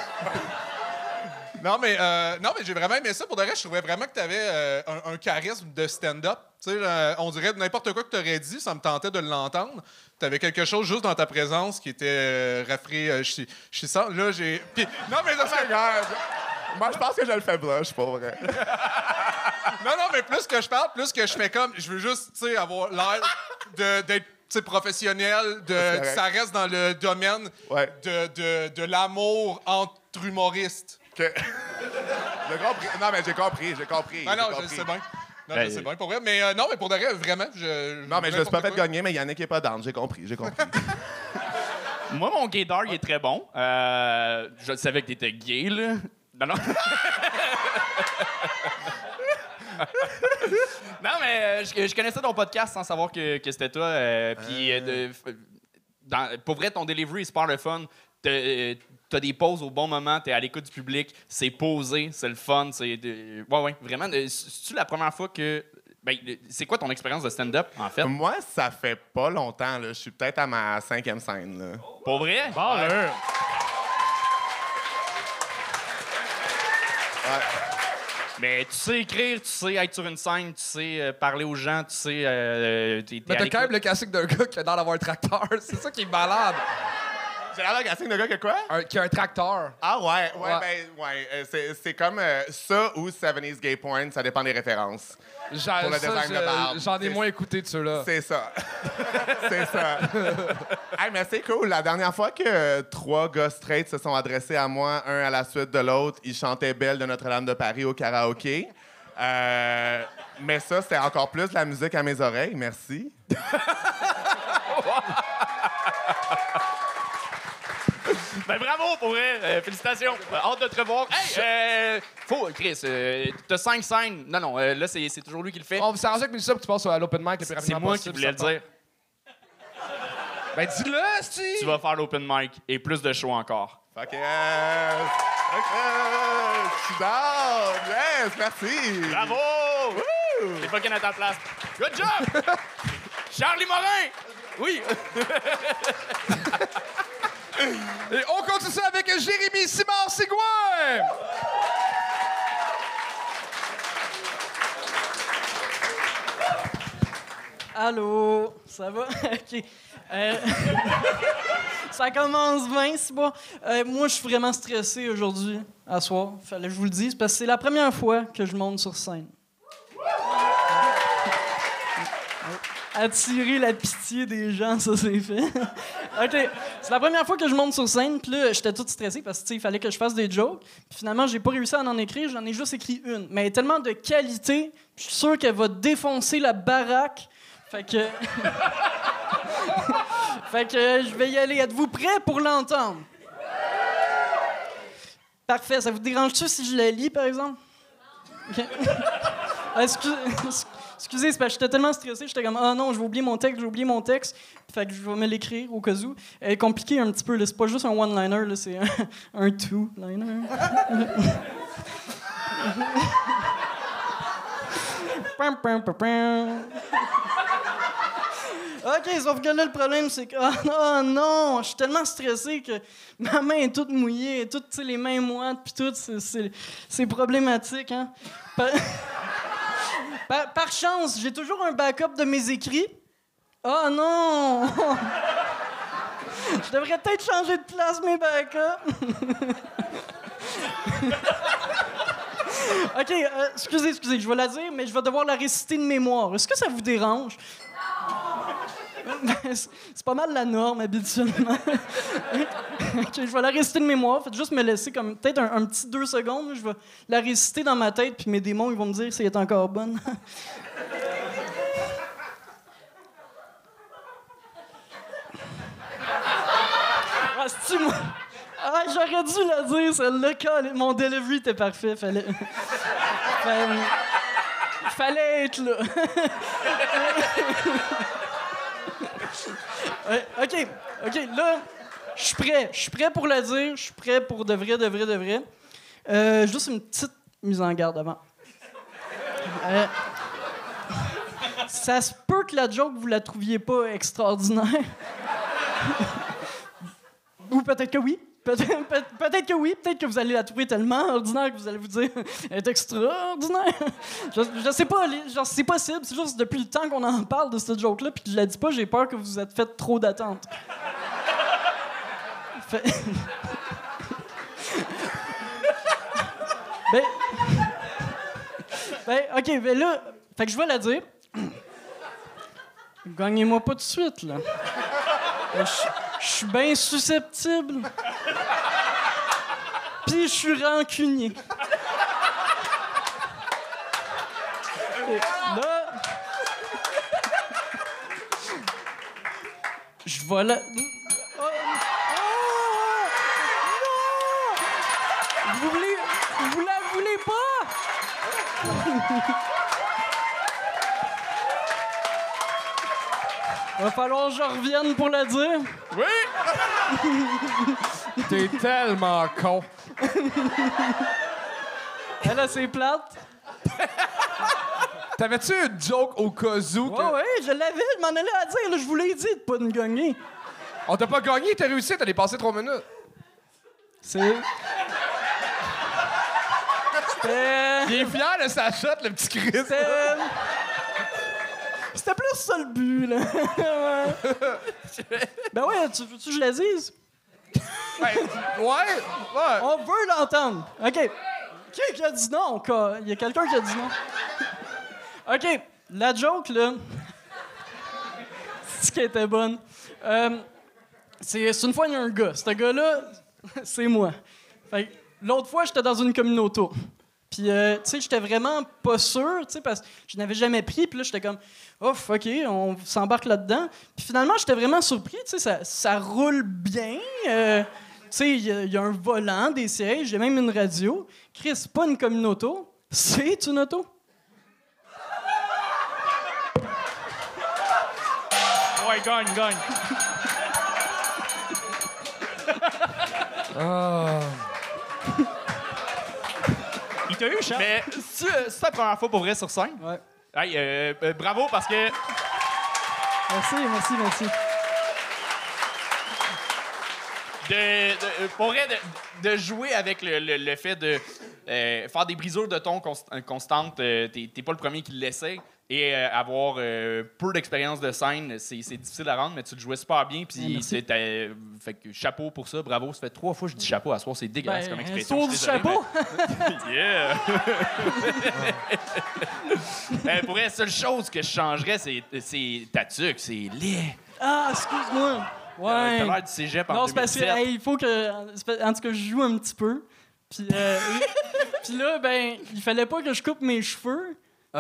Non, mais, euh, non, mais j'ai vraiment aimé ça. Pour de vrai, je trouvais vraiment que tu avais un, un charisme de stand-up. Tu sais, euh, on dirait n'importe quoi que tu aurais dit, ça me tentait de l'entendre. Tu avais quelque chose juste dans ta présence qui était euh, euh, ça. Là, j'ai. Puis- non, mais là, c'est- Regarde. Moi, je pense que je le fais blush, pour vrai. <laughs> non, non, mais plus que je parle, plus que je fais comme. Je veux juste, tu sais, avoir l'air de- d'être. tu sais, professionnel, de, ça reste dans le domaine Ouais. de, de, de l'amour entre humoristes. Que- <laughs> J'ai compris. Non, mais j'ai compris, j'ai compris. Ah non, j'ai je compris. sais bien. Non, Ben, je sais bien pour vrai. Mais euh, non, mais pour de vrai, vraiment, je. Non, mais je ne suis pas fait gagner, mais Yannick est pas down. J'ai compris, j'ai compris. <laughs> Moi, mon gaydar, il est très bon. Euh, je savais que t'étais gay, là. Non, non. non, mais euh, je, je connaissais ton podcast sans savoir que, que c'était toi. euh, Puis, euh, de- f- dans- pour vrai, ton delivery est super le fun. T'as euh, t'as des pauses au bon moment, t'es à l'écoute du public, c'est posé, c'est le fun. C'est de- ouais, ouais, vraiment. euh, C'est-tu la première fois que. Ben, c'est quoi ton expérience de stand-up, en fait? Moi, ça fait pas longtemps. Là. Je suis peut-être à ma cinquième scène. Là. Pour vrai? Bon, Mais tu sais écrire, tu sais être sur une scène, tu sais euh, parler aux gens, tu sais. Euh, t'es- t'es Mais à t'as l'écoute. quand même le casting d'un gars qui a l'air d'avoir un tracteur. <laughs> C'est ça qui est malade. J'ai l'air d'un casting de gars que quoi? Un- qui a un tracteur. Ah ouais, ouais, Ouais. ben, ouais. euh, c'est, c'est comme euh, ça ou 70s Gay Porn, ça dépend des références. J'en- Pour le ça, design de je- barbe. J'en ai C'est- moins écouté de ceux-là. C'est ça. <laughs> c'est ça. <laughs> hey, mais c'est cool. La dernière fois que euh, trois gars straight se sont adressés à moi, un à la suite de l'autre, ils chantaient Belle de Notre-Dame de Paris au karaoké. Euh, mais ça, c'était encore plus de la musique à mes oreilles. Merci. <laughs> Ben bravo pour vrai, euh, félicitations. Euh, hâte de te revoir. Hey, euh, faut, Chris, euh, t'as cinq scènes. Non, non, euh, là, c'est c'est toujours lui qui le fait. On s'arrange avec Mélissa pour que tu passes à l'open mic le plus c'est rapidement moi qui possible, voulais le ça te dire. Ben dis-le, si! Tu vas faire l'open mic et plus de shows encore. Fuck yes! Fuck yes! Je suis down! Yes! Merci! Bravo! C'est fucking à ta place. Good job! <laughs> Charlie Morin! Oui! <laughs> Et on continue ça avec Jérémy Simard Sigouin! Allô, ça va? <laughs> OK. Euh, <laughs> ça commence bien, c'est bon. Euh, moi, je suis vraiment stressé aujourd'hui, à soir. Fallait que je vous le dise, parce que c'est la première fois que je monte sur scène. Attirer la pitié des gens, ça c'est fait. <laughs> OK. C'est la première fois que je monte sur scène, puis là, j'étais toute stressée parce que, il fallait que je fasse des jokes. Puis finalement, j'ai pas réussi à en écrire, j'en ai juste écrit une. Mais elle est tellement de qualité, je suis sûr qu'elle va défoncer la baraque. Fait que. <laughs> fait que je vais y aller. Êtes-vous prêts pour l'entendre? Parfait. Ça vous dérange-tu si je la lis, par exemple? OK. <laughs> Ah, excuse- Excusez, c'est parce que j'étais tellement stressé, j'étais comme, ah non, je vais oublier mon texte, j'ai oublié mon texte. Fait que je vais me l'écrire au cas où. Elle est compliquée un petit peu, c'est pas juste un one-liner, c'est un, <laughs> two-liner. <laughs> OK, sauf que là, le problème, c'est que, oh, non, je suis tellement stressé que ma main est toute mouillée, toutes les mains moites, puis tout, c'est problématique, hein. <laughs> Par, chance, j'ai toujours un backup de mes écrits. Oh non! <laughs> Je devrais peut-être changer de place mes backups. <laughs> OK, euh, excusez, excusez, je vais la dire, mais je vais devoir la réciter de mémoire. Est-ce que ça vous dérange? <laughs> c'est pas mal la norme habituellement. <laughs> Je vais la réciter de mémoire. Faites juste me laisser comme peut-être un, petit deux secondes. Je vais la réciter dans ma tête, puis mes démons ils vont me dire si elle est encore bonne. <laughs> ah, moi? Ah, j'aurais dû la dire, celle-là. Mon delivery était parfait. Fallait. Fallait, Fallait être là. Ouais, OK, OK, là, je suis prêt. Je suis prêt pour le dire. Je suis prêt pour de vrai, de vrai, de vrai. Euh, juste une petite mise en garde avant. Euh, ça se peut que la joke, vous la trouviez pas extraordinaire. <laughs> Ou peut-être que oui. Peut-être peut- peut-être que oui. Peut-être que vous allez la trouver tellement ordinaire que vous allez vous dire <laughs> elle est extraordinaire. <laughs> Je, je sais pas, genre, c'est possible. C'est juste depuis le temps qu'on en parle de cette joke-là, puis que je la dis pas, j'ai peur que vous vous êtes fait trop d'attentes. <laughs> Fait- ben, ben, ok, ben là, fait que je vais la dire. Gagnez-moi pas tout de suite, là. Je suis bien susceptible. Puis je suis rancunier. Là. Je oh, non! Vous voulez. Vous la voulez pas? Va falloir que je revienne pour la dire. T'es tellement con. Elle a ses plates. <laughs> T'avais-tu une joke au cas où? que- Ouais, je l'avais, je m'en allais à dire, là, je vous l'ai dit de pas nous gagner. On t'a pas gagné, t'as réussi, t'as dépassé trois minutes. C'est. C'était. Il est fier de sa shot, le petit Chris. C'était. Plus ça le but, là. <laughs> Ben ouais, tu veux-tu que je la dise? Ouais, ouais. On veut l'entendre. OK. Qui a dit non? Il y a quelqu'un qui a dit non. <laughs> OK. La joke, là. <laughs> C'est ce qui était bonne. Euh, c'est une fois, il y a un gars. Ce gars-là, <laughs> c'est moi. L'autre fois, j'étais dans une communauté. Puis, euh, tu sais, j'étais vraiment pas sûr, tu sais, parce que je n'avais jamais pris. Puis là, j'étais comme, ouf, OK, on s'embarque là-dedans. Puis finalement, j'étais vraiment surpris, tu sais, ça, roule bien. euh, sais, il y, a- il y a un volant, des sièges, j'ai même une radio. Chris, pas une communauté, c'est une auto. Ouais, gagne, gagne. Il t'a eu, Charles? Mais c'est c'est ta première fois pour vrai sur scène? Ouais. Hey, euh, euh, bravo parce que Merci, merci, merci. De, de- euh, pour vrai, de, de jouer avec le, le- le fait de euh, faire des brisures de ton const- euh, constantes, euh, t'es pas le premier qui l'essaie. Et euh, avoir peu d'expérience de scène, c'est difficile à rendre, mais tu le jouais super bien. Puis c'est, euh, fait que chapeau pour ça, bravo. Ça fait trois fois que je dis chapeau à soir, c'est dégueulasse Ben, comme expression. du chapeau. mais- <laughs> yeah! <laughs> Pour vrai, la seule chose que je changerais, c'est, c'est ta tuque, c'est laid. Ah, excuse-moi. Euh, Ouais. T'as l'air du cégep en Non, c'est parce que 2007. hey, il faut que. En tout cas, je joue un petit peu. Puis, euh, <laughs> puis là, ben, il fallait pas que je coupe mes cheveux.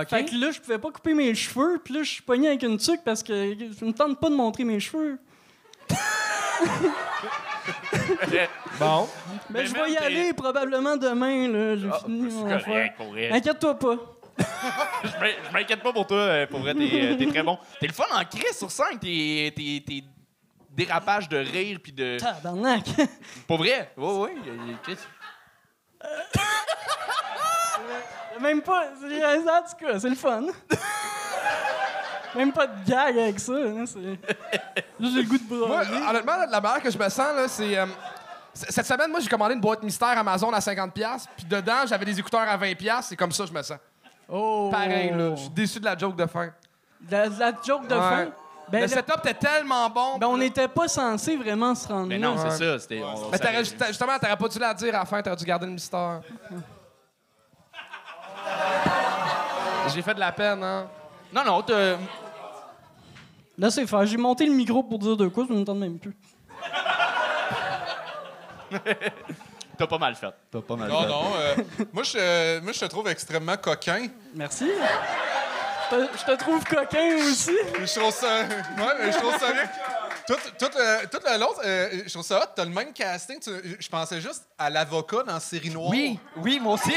Fait que là, je pouvais pas couper mes cheveux. Puis là, je suis pogné avec une tuque parce que je me tente pas de montrer mes cheveux. <laughs> Bon. Mais Mais je vais y aller probablement demain, là. J'ai Ah, fini c'est mon. Inquiète-toi pas. <laughs> Je m'in- je m'inquiète pas pour toi. euh, Pour vrai, t'es t'es très bon. T'es le fun en crise sur scène. T'es dérapages de rire puis de. Tabarnak. <laughs> Pour vrai? Oui, oui. Même pas. c'est- En tout cas, c'est le fun. <laughs> Même pas de gag avec ça. hein, j'ai le goût de Moi, brailler. honnêtement, la manière que je me sens, là, c'est. euh, cette semaine, moi, j'ai commandé une boîte mystère Amazon à 50$, puis dedans, j'avais des écouteurs à 20$, c'est comme ça que je me sens. Oh. Pareil, là. Je suis déçu de la joke de fin. La, la joke de Ouais. fin? Ben, le le- setup était tellement bon. ben, on n'était pas censé vraiment se rendre Mais là. non, c'est Ouais. ça. C'était. on- Mais t'aurais, justement, t'aurais pas dû la dire à la fin, t'aurais dû garder le mystère. <laughs> J'ai fait de la peine, hein. Non, non, t'as. Là, c'est faire. J'ai monté le micro pour dire de quoi, je m'entends même plus. <laughs> T'as pas mal fait. T'as pas mal Non, fait. non. euh, moi, je, moi, je te trouve extrêmement coquin. Merci. Je te- trouve coquin aussi. Je trouve ça. Ouais, mais je trouve ça bien. Tout, tout le, tout le l'autre, euh, je trouve ça hot. T'as le même casting. Tu- je pensais juste à l'avocat dans Série Noire. Oui, oui, moi aussi.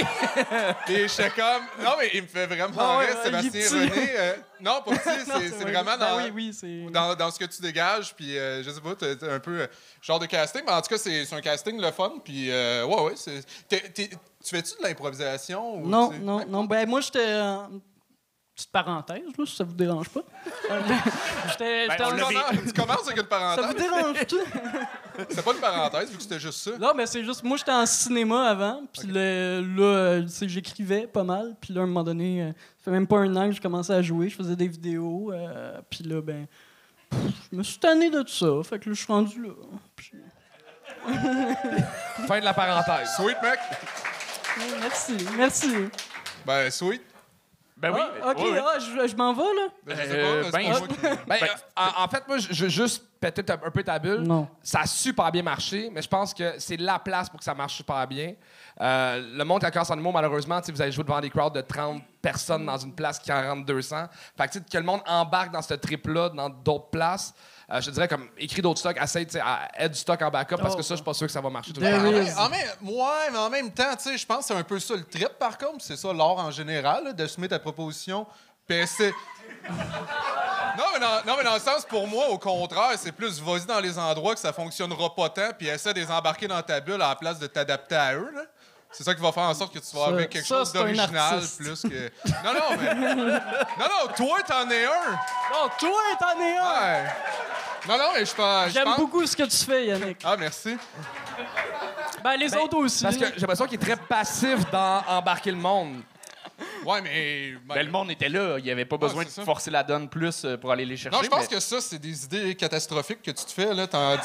Et j'étais comme. Non, mais il me fait vraiment Ah ouais, rire, Sébastien. René. euh, non, pas <laughs> petit, c'est c'est vrai. vraiment Ben dans. oui, oui, c'est. Dans, dans ce que tu dégages, puis euh, je sais pas, t'as un peu euh, genre de casting, mais en tout cas, c'est c'est un casting le fun, puis euh, ouais, ouais, c'est. t'es- t'es- tu fais-tu de l'improvisation? ou Non, non, non. Ben, moi, j'étais. Petite parenthèse, là, si ça vous dérange pas. <laughs> J'étais Ben, tu commences avec une Ça vous parenthèse. dérange-tu? <laughs> C'est pas une parenthèse, vu que c'était juste ça. Non, mais c'est juste. Moi, j'étais en cinéma avant, puis le- là, euh, j'écrivais pas mal, puis là, à un moment donné, euh, ça fait même pas un an que je commençais à jouer, je faisais des vidéos, euh, puis là, ben. pff, Je me suis tanné de tout ça, fait que là, je suis rendu là. Puis- Fin de la parenthèse. Sweet, mec. <laughs> Merci, merci. Ben, sweet. Ben oui. Ah, ok, oui, oui. ah, je, je m'en vais, là? Ben, je sais Euh, pas, ben, je- Ben, Ben, euh, en, en fait, moi, je veux juste péter ta- un peu ta bulle. Non. Ça a super bien marché, mais je pense que c'est la place pour que ça marche super bien. Euh, le monde qui a en humour, malheureusement, vous allez jouer devant des crowds de 30 personnes dans une place qui en rentre 200. Fait que, tu sais, que le monde embarque dans ce trip-là, dans d'autres places. Euh, je te dirais, comme, écris d'autres stocks, essaye, tu sais, à être du stock en backup, parce que ça, je suis pas sûr que ça va marcher tout le temps. En même, ouais, mais en même temps, tu sais, je pense que c'est un peu ça le trip, par contre. C'est ça l'art en général, là, d'assumer ta proposition. Essayer- Non mais, dans, non, mais dans le sens, pour moi, au contraire, c'est plus vas-y dans les endroits que ça fonctionnera pas tant, puis essaie de les embarquer dans ta bulle à la place de t'adapter à eux. là. C'est ça qui va faire en sorte que tu vas avoir quelque ça, chose d'original plus que. Non, non, mais. Non, non, toi, t'en es un! Non, toi, t'en es un! Ouais. Non, non, mais je pense. J'aime pense- beaucoup ce que tu fais, Yannick. Ah, merci. Ben, les autres aussi. Parce que j'ai l'impression qu'il est très passif dans embarquer le monde. Ouais, mais. Ben, le monde était là. Il n'y avait pas besoin de ça. forcer la donne plus euh, pour aller les chercher. Non, je pense mais- que ça, c'est des idées catastrophiques que tu te fais. là. T'en-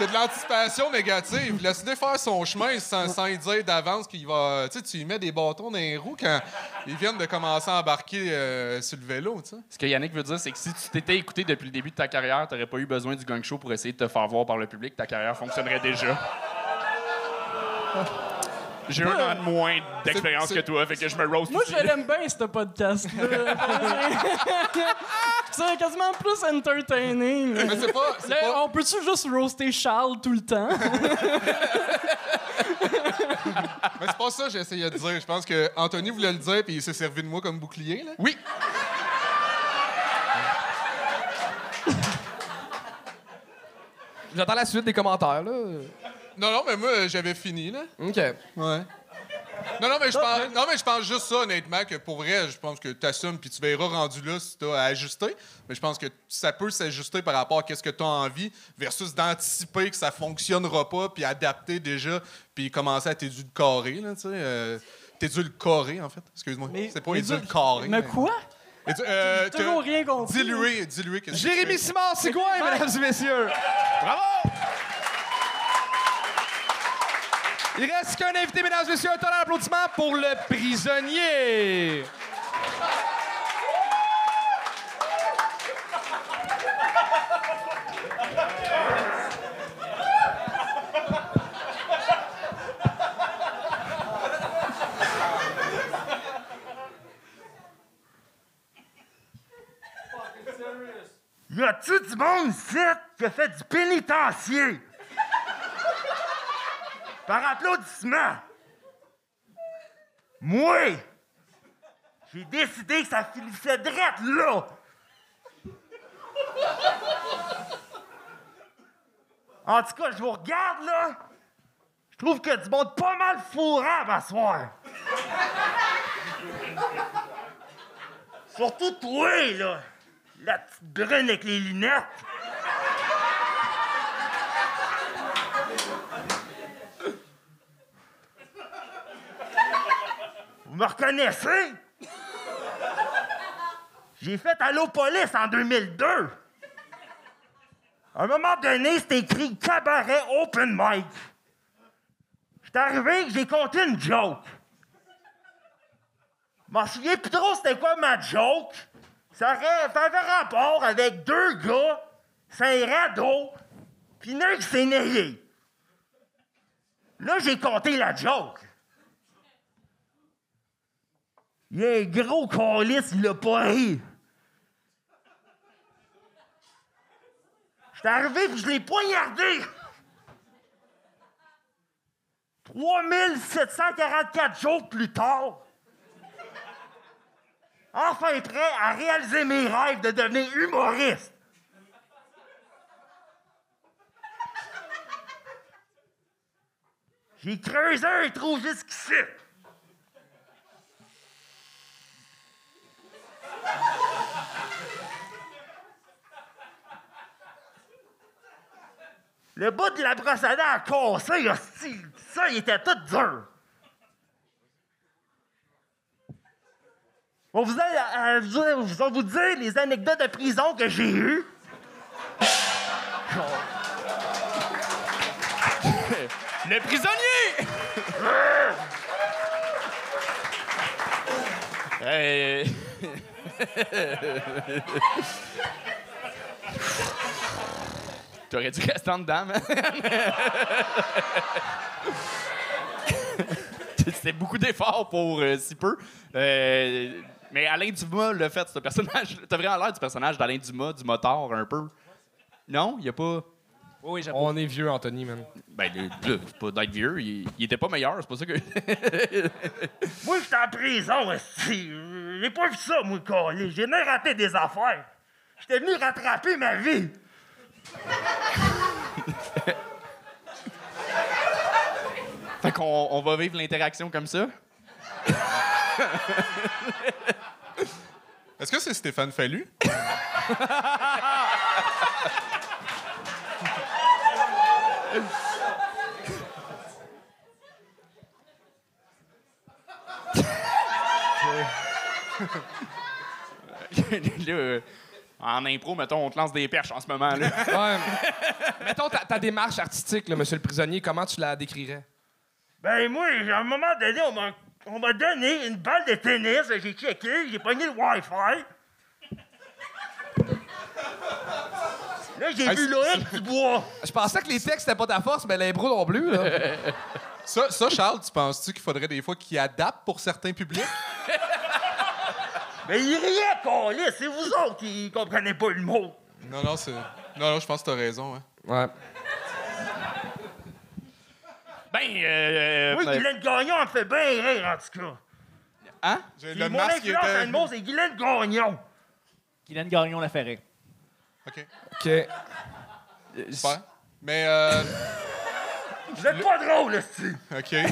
C'est de l'anticipation négative. Laisse-le faire son chemin sans, sans lui dire d'avance qu'il va. Tu sais, tu lui mets des bâtons dans les roues quand ils viennent de commencer à embarquer euh, sur le vélo. tu sais. Ce que Yannick veut dire, c'est que si tu t'étais écouté depuis le début de ta carrière, tu n'aurais pas eu besoin du gang show pour essayer de te faire voir par le public. Ta carrière fonctionnerait déjà. <laughs> J'ai un an de moins d'expérience que toi, fait que je me roast Moi, je l'aime bien, ce podcast-là. <laughs> c'est quasiment plus entertaining. Mais c'est pas. c'est Là, pas- on peut-tu juste roaster Charles tout le temps? <laughs> Mais c'est pas ça que j'essayais de dire. Je pense que Anthony voulait le dire puis il s'est servi de moi comme bouclier. Là. Oui. J'attends la suite des commentaires, là. Non, non, mais moi, j'avais fini. Là. OK. Ouais. Non, non, mais je pense, non, mais je pense juste ça, honnêtement, que pour vrai, je pense que tu assumes puis tu verras rendu là si tu as à ajuster. Mais je pense que ça peut s'ajuster par rapport à ce que tu as envie versus d'anticiper que ça fonctionnera pas puis adapter déjà puis commencer à t'édulcorer, là, tu sais. Euh, t'édulcorer, en fait. Excuse-moi. Mais- C'est pas mais édulcorer. Mais quoi? Édu- euh, toujours rien compris. Diluer, diluer. Jérémy? Simard, c'est quoi, mesdames et messieurs? Bravo! Il reste qu'un invité, mesdames et messieurs. Un tonnerre d'applaudissements pour le prisonnier. Y a-tu du monde ici qui a fait du pénitencier? Par applaudissement. Moi, j'ai décidé que ça finissait drette là. En tout cas, je vous regarde là. Je trouve que du monde pas mal fourrable à soir. Surtout toi, là. La petite brune avec les lunettes. Vous me reconnaissez? J'ai fait Allo Police en 2002. À un moment donné, c'était écrit Cabaret Open Mic. J'étais arrivé que j'ai compté une joke. Je m'en souviens plus trop c'était quoi ma joke. Ça, avait rapport avec deux gars, c'est un radeau, puis un qui s'est. Là, j'ai compté la joke. Il y a un gros calice, il l'a pas ri. J'étais arrivé puis je l'ai poignardé. 3744 jours plus tard. Enfin prêt à réaliser mes rêves de devenir humoriste. J'ai creusé un trou jusqu'ici. Le bout de la brosse à dents a cassé. Ça, il était tout dur. Bon, vous allez, euh, vais vous dire les anecdotes de prison que j'ai eues. Le prisonnier! <laughs> Euh, T'aurais dû rester en dedans, man. C'était beaucoup d'efforts pour euh, si peu. Euh, mais Alain Dumas l'a fait, ce personnage. T'as vraiment l'air du personnage d'Alain Dumas, du motard, un peu. Non? Il y a pas. Oui. On est vieux, Anthony, man. Ben, le- pas d'être vieux. Il, il était pas meilleur, c'est pas ça que. <laughs> Moi, j'étais en prison, hostie. J'ai pas vu ça, moi, collé. J'ai même raté des affaires. J'étais venu rattraper ma vie. <laughs> fait qu'on on va vivre l'interaction comme ça. Est-ce que c'est Stéphane Fallu? <laughs> <laughs> Là, euh, en impro, mettons, on te lance des perches en ce moment. Là. Ouais. Mettons ta, ta démarche artistique, là, monsieur le prisonnier, comment tu la décrirais? Ben, moi, à un moment donné, on m'a, on m'a donné une balle de tennis. J'ai checké, j'ai pogné le Wi-Fi. Là, j'ai vu Loïc Dubois. Je pensais que les textes, c'était pas ta force, mais l'impro non plus, là. <laughs> Ça, ça, Charles, tu penses-tu qu'il faudrait des fois qu'il adapte pour certains publics? <laughs> Mais il riait, collé. C'est vous autres qui comprenez pas le mot. Non, non, c'est. Non, non, je pense que t'as raison, hein. Ouais. Ben, euh. Oui, ben, Guylaine Gagnon en fait bien rire, en tout cas. Hein? J'ai- Puis Le mon masque influence était. à le mot, c'est Guylaine Gagnon. Guylaine Gagnon l'a fait rire. OK. OK. Super. Mais, euh. Vous êtes pas drôle, aussi. OK. <laughs>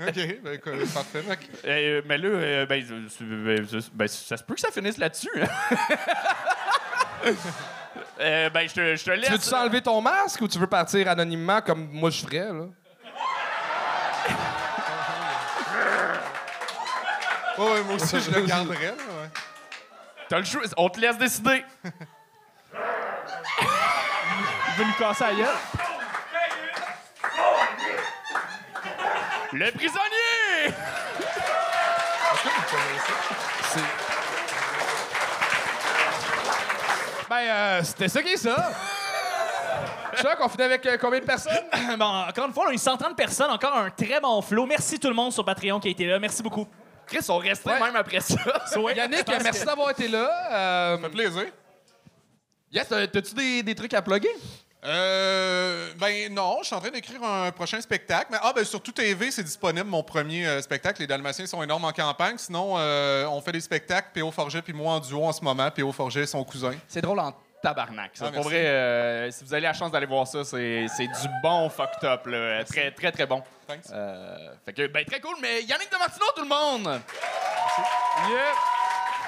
OK, ben, écoute, parfait. Fait que- Euh, mais là, euh, ben, euh, ben, ben, ça se peut que ça finisse là-dessus. hein. <laughs> Euh, ben, je te, je te Tu laisse. veux-tu enlever ton masque ou tu veux partir anonymement comme moi je ferais, là? <laughs> Ouais, ouais, moi aussi, je le garderais, là. T'as le choix. On te laisse décider. Il veut nous casser la gueule. Le prisonnier! Ben, euh, c'était ça qui est ça. Chuck, on finit avec euh, combien de personnes? <coughs> bon, encore une fois, on a eu 130 personnes, encore un très bon flow. Merci tout le monde sur Patreon qui a été là. Merci beaucoup. Chris, on restait Ouais. même après ça. Yannick, merci d'avoir été là. Euh, Ça fait plaisir. Yes, t'as-tu des, des trucs à plugger? Euh. Ben, Ben non, je suis en train d'écrire un prochain spectacle. Mais ah, ben sur tout TV, c'est disponible mon premier euh, spectacle. Les Dalmatiens sont énormes en campagne. Sinon, euh, on fait des spectacles, P.O. Forget puis moi en duo en ce moment. P.O. Forget, son cousin. C'est drôle en tabarnak. ça. Ah, Pour vrai, euh, si vous avez la chance d'aller voir ça, c'est c'est du bon fucked up. Là. Très, très, très bon. Thanks. Euh, fait que, ben, très cool, mais Yannick de Martino, tout le monde!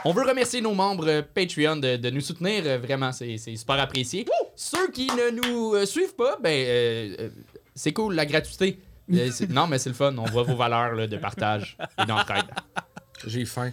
On veut remercier nos membres Patreon de, de nous soutenir. euh, Vraiment, c'est super apprécié. Ceux qui ne nous suivent pas, ben, euh, c'est cool, la gratuité. Euh, <laughs> non, mais c'est le fun. On voit vos valeurs là, de partage et d'entraide. J'ai faim.